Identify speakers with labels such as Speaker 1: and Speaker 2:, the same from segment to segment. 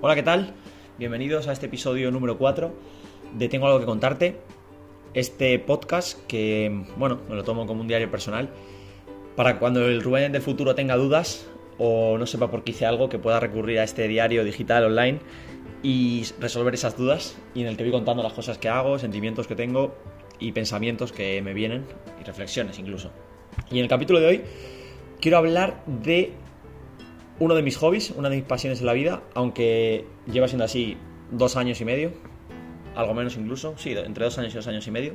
Speaker 1: Hola, ¿qué tal? Bienvenidos a este episodio número 4 de Tengo algo que contarte. Este podcast que, bueno, me lo tomo como un diario personal para cuando el Rubén del futuro tenga dudas o no sepa por qué hice algo, que pueda recurrir a este diario digital online y resolver esas dudas y en el que voy contando las cosas que hago, sentimientos que tengo y pensamientos que me vienen y reflexiones incluso. Y en el capítulo de hoy quiero hablar de uno de mis hobbies, una de mis pasiones en la vida, aunque lleva siendo así dos años y medio, algo menos incluso, sí, entre dos años y dos años y medio.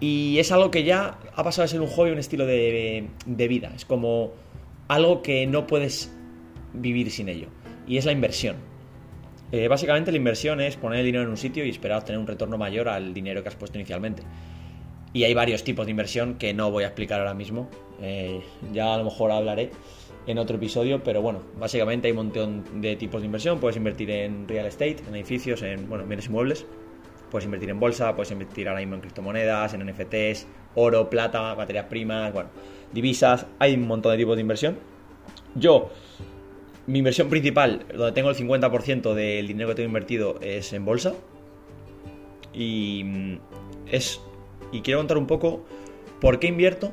Speaker 1: Y es algo que ya ha pasado a ser un hobby, un estilo de, vida. Es como algo que no puedes vivir sin ello. Y es la inversión. Eh, básicamente la inversión es poner el dinero en un sitio y esperar obtener un retorno mayor al dinero que has puesto inicialmente. Y hay varios tipos de inversión que no voy a explicar ahora mismo. Eh, ya a lo mejor hablaré en otro episodio, pero bueno, básicamente hay un montón de tipos de inversión. Puedes invertir en real estate, en edificios, en bueno, bienes inmuebles. Puedes invertir en bolsa, puedes invertir ahora mismo en criptomonedas, en NFTs, oro, plata, materias primas, bueno, divisas. Hay un montón de tipos de inversión. Yo, mi inversión principal, donde tengo el 50% del dinero que tengo invertido, es en bolsa. Y mm, es. Y quiero contar un poco por qué invierto,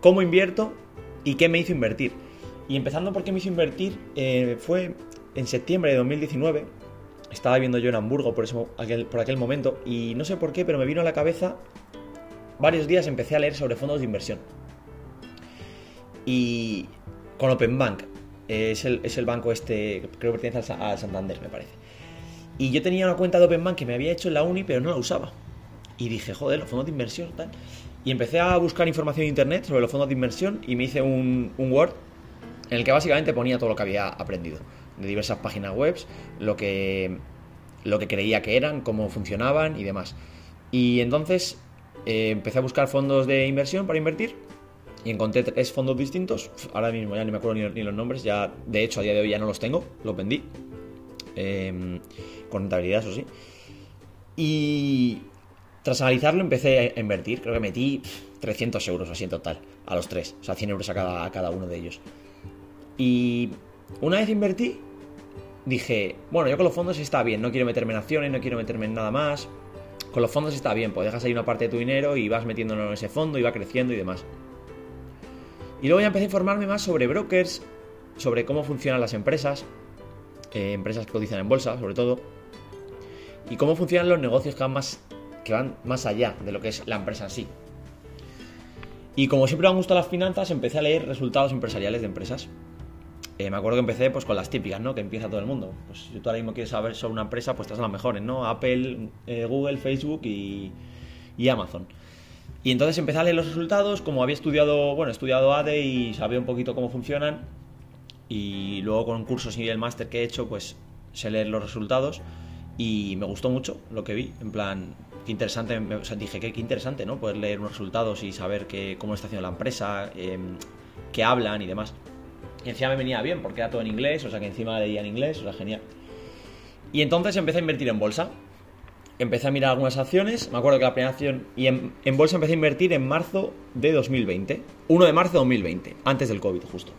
Speaker 1: cómo invierto y qué me hizo invertir. Y empezando por qué me hizo invertir, eh, fue en septiembre de 2019. Estaba viviendo yo en Hamburgo por, eso, aquel, por aquel momento y no sé por qué, pero me vino a la cabeza. Varios días empecé a leer sobre fondos de inversión. Y con Open Bank, es el, es el banco este, creo que pertenece al, Santander, me parece. Y yo tenía una cuenta de Open Bank que me había hecho en la uni, pero no la usaba. Y dije, joder, los fondos de inversión, tal. Y empecé a buscar información en internet sobre los fondos de inversión y me hice un, Word en el que básicamente ponía todo lo que había aprendido de diversas páginas web, lo que, lo que creía que eran, cómo funcionaban y demás. Y entonces eh, empecé a buscar fondos de inversión para invertir y encontré tres fondos distintos. Ahora mismo ya ni me acuerdo ni, los nombres, ya de hecho a día de hoy ya no los tengo, los vendí. Em, con rentabilidad, eso sí. Y tras analizarlo empecé a invertir, creo que metí 300 euros así en total, a los tres, o sea, 100 euros a cada, a cada uno de ellos. Y una vez invertí, dije, bueno, yo con los fondos está bien, no quiero meterme en acciones, no quiero meterme en nada más. Con los fondos está bien, pues dejas ahí una parte de tu dinero y vas metiéndolo en ese fondo y va creciendo y demás. Y luego ya empecé a informarme más sobre brokers, sobre cómo funcionan las empresas, eh, empresas que cotizan en bolsa, sobre todo, y cómo funcionan los negocios que van más que van más allá de lo que es la empresa en sí. Y como siempre me han gustado las finanzas, empecé a leer resultados empresariales de empresas. Eh, me acuerdo que empecé pues con las típicas, ¿no? Que empieza todo el mundo. Pues si tú ahora mismo quieres saber sobre una empresa, pues estás a las mejores, ¿no? Apple, eh, Google, Facebook y, y, Amazon. Y entonces empecé a leer los resultados, como había estudiado, bueno, estudiado ADE y sabía un poquito cómo funcionan. Y luego con cursos y el máster que he hecho, pues sé leer los resultados. Y me gustó mucho lo que vi. En plan, qué interesante, dije, qué, qué, interesante, ¿no? Poder leer unos resultados y saber que, cómo está haciendo la empresa, eh, qué hablan y demás. Y encima me venía bien, porque era todo en inglés, o sea que encima leía en inglés, o sea, genial. Y entonces empecé a invertir en bolsa. Empecé a mirar algunas acciones, me acuerdo que la primera acción, y en, bolsa empecé a invertir en marzo de 2020, 1 de marzo de 2020, antes del COVID justo.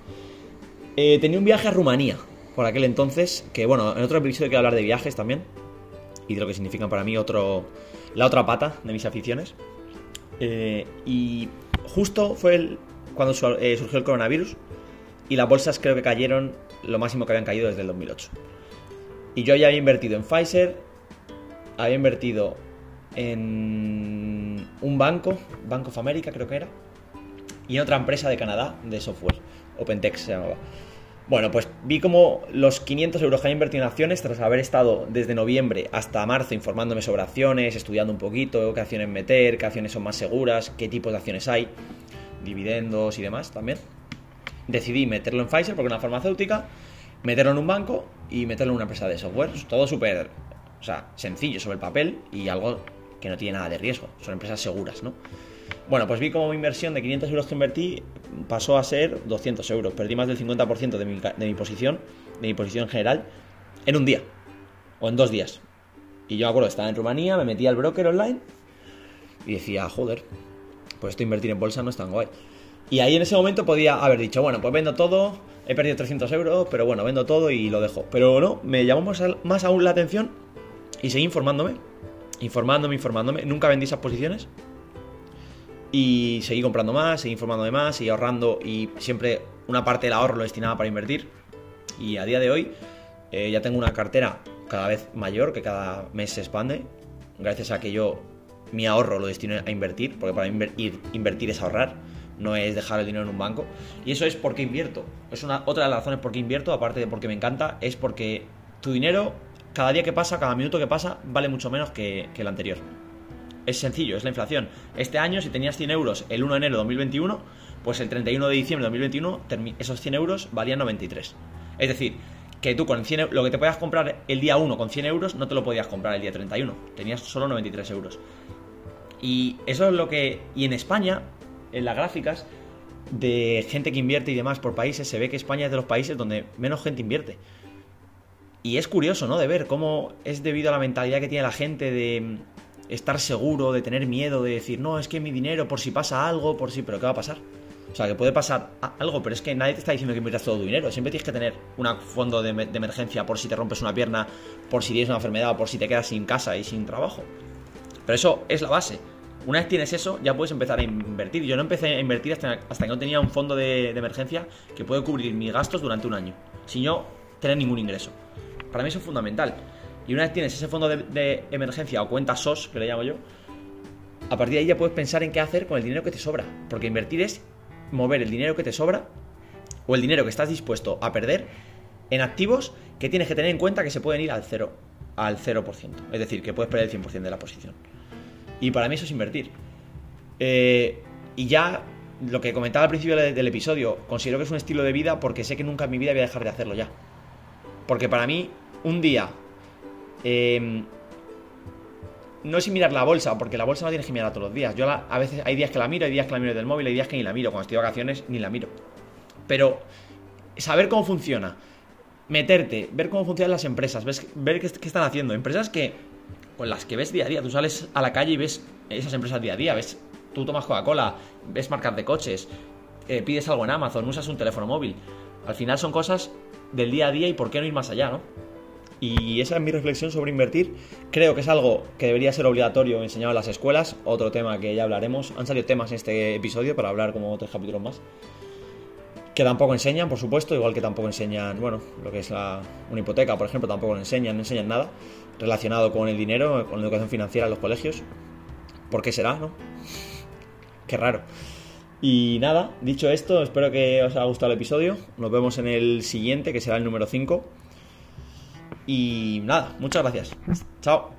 Speaker 1: Eh, tenía un viaje a Rumanía, por aquel entonces, que bueno, en otro episodio quiero hablar de viajes también, y de lo que significan para mí otro, la otra pata de mis aficiones. Eh, y justo fue el, cuando eh, surgió el coronavirus y las bolsas creo que cayeron lo máximo que habían caído desde el 2008. Y yo ya había invertido en Pfizer, había invertido en un banco, Bank of America creo que era, y en otra empresa de Canadá de software, OpenText se llamaba. Bueno, pues vi como los 500 euros que había invertido en acciones, tras haber estado desde noviembre hasta marzo informándome sobre acciones, estudiando un poquito qué acciones meter, qué acciones son más seguras, qué tipos de acciones hay, dividendos y demás también. Decidí meterlo en Pfizer porque es una farmacéutica, meterlo en un banco y meterlo en una empresa de software. Todo súper, o sea, sencillo sobre el papel y algo que no tiene nada de riesgo. Son empresas seguras, ¿no? Bueno, pues vi como mi inversión de 500 euros que invertí pasó a ser 200 euros. Perdí más del 50% de mi, de mi posición, de mi posición general, en un día. O en dos días. Y yo me acuerdo, estaba en Rumanía, me metí al broker online y decía, joder, pues esto invertir en bolsa no es tan guay. Y ahí en ese momento podía haber dicho, bueno, pues vendo todo, he perdido 300 euros, pero bueno, vendo todo y lo dejo. Pero no, me llamó más, aún la atención y seguí informándome, informándome, informándome. Nunca vendí esas posiciones. Y seguí comprando más, seguí informándome más, seguí ahorrando y siempre una parte del ahorro lo destinaba para invertir. Y a día de hoy eh, ya tengo una cartera cada vez mayor, que cada mes se expande, gracias a que yo mi ahorro lo destino a invertir, porque para invertir, invertir es ahorrar, no es dejar el dinero en un banco. Y eso es porque invierto. Es una, otra de las razones por qué invierto, aparte de porque me encanta, es porque tu dinero, cada día que pasa, cada minuto que pasa, vale mucho menos que, el anterior. Es sencillo, es la inflación. Este año, si tenías 100 euros el 1 de enero de 2021, pues el 31 de diciembre de 2021 esos 100 euros valían 93. Es decir, que tú con 100 lo que te podías comprar el día 1 con 100 euros no te lo podías comprar el día 31. Tenías solo 93 euros. Y eso es lo que... Y en España, en las gráficas de gente que invierte y demás por países, se ve que España es de los países donde menos gente invierte. Y es curioso, ¿no? De ver cómo es debido a la mentalidad que tiene la gente de estar seguro, de tener miedo, de decir, no, es que mi dinero, por si pasa algo, por si, pero ¿qué va a pasar? O sea, que puede pasar algo, pero es que nadie te está diciendo que inviertas todo tu dinero. Siempre tienes que tener un fondo de, emergencia por si te rompes una pierna, por si tienes una enfermedad o por si te quedas sin casa y sin trabajo. Pero eso es la base. Una vez tienes eso, ya puedes empezar a invertir. Yo no empecé a invertir hasta, que no tenía un fondo de, emergencia que puede cubrir mis gastos durante un año, sin yo tener ningún ingreso. Para mí eso es fundamental. Y una vez tienes ese fondo de, emergencia o cuenta SOS, que le llamo yo, a partir de ahí ya puedes pensar en qué hacer con el dinero que te sobra. Porque invertir es mover el dinero que te sobra o el dinero que estás dispuesto a perder en activos que tienes que tener en cuenta que se pueden ir al 0, al 0%. Es decir, que puedes perder el 100% de la posición. Y para mí eso es invertir. Eh, y ya lo que comentaba al principio del episodio, considero que es un estilo de vida porque sé que nunca en mi vida voy a dejar de hacerlo ya. Porque para mí, un día eh, no es mirar la bolsa, porque la bolsa no tienes que mirar todos los días. Yo a veces hay días que la miro, hay días que la miro del móvil, hay días que ni la miro. Cuando estoy de vacaciones ni la miro. Pero saber cómo funciona, meterte, ver cómo funcionan las empresas, ver qué, están haciendo. Empresas que con las que ves día a día. Tú sales a la calle y ves esas empresas día a día. Ves, tú tomas Coca-Cola, ves marcas de coches, eh, pides algo en Amazon, usas un teléfono móvil. Al final son cosas del día a día y por qué no ir más allá, ¿no? Y esa es mi reflexión sobre invertir. Creo que es algo que debería ser obligatorio enseñado en las escuelas. Otro tema que ya hablaremos. Han salido temas en este episodio para hablar como tres capítulos más. Que tampoco enseñan, por supuesto, igual que tampoco enseñan, bueno, lo que es la, una hipoteca, por ejemplo, tampoco enseñan, no enseñan nada relacionado con el dinero, con la educación financiera en los colegios. ¿Por qué será, no? Qué raro. Y nada, dicho esto, espero que os haya gustado el episodio. Nos vemos en el siguiente, que será el número 5. Y nada, muchas gracias. Chao.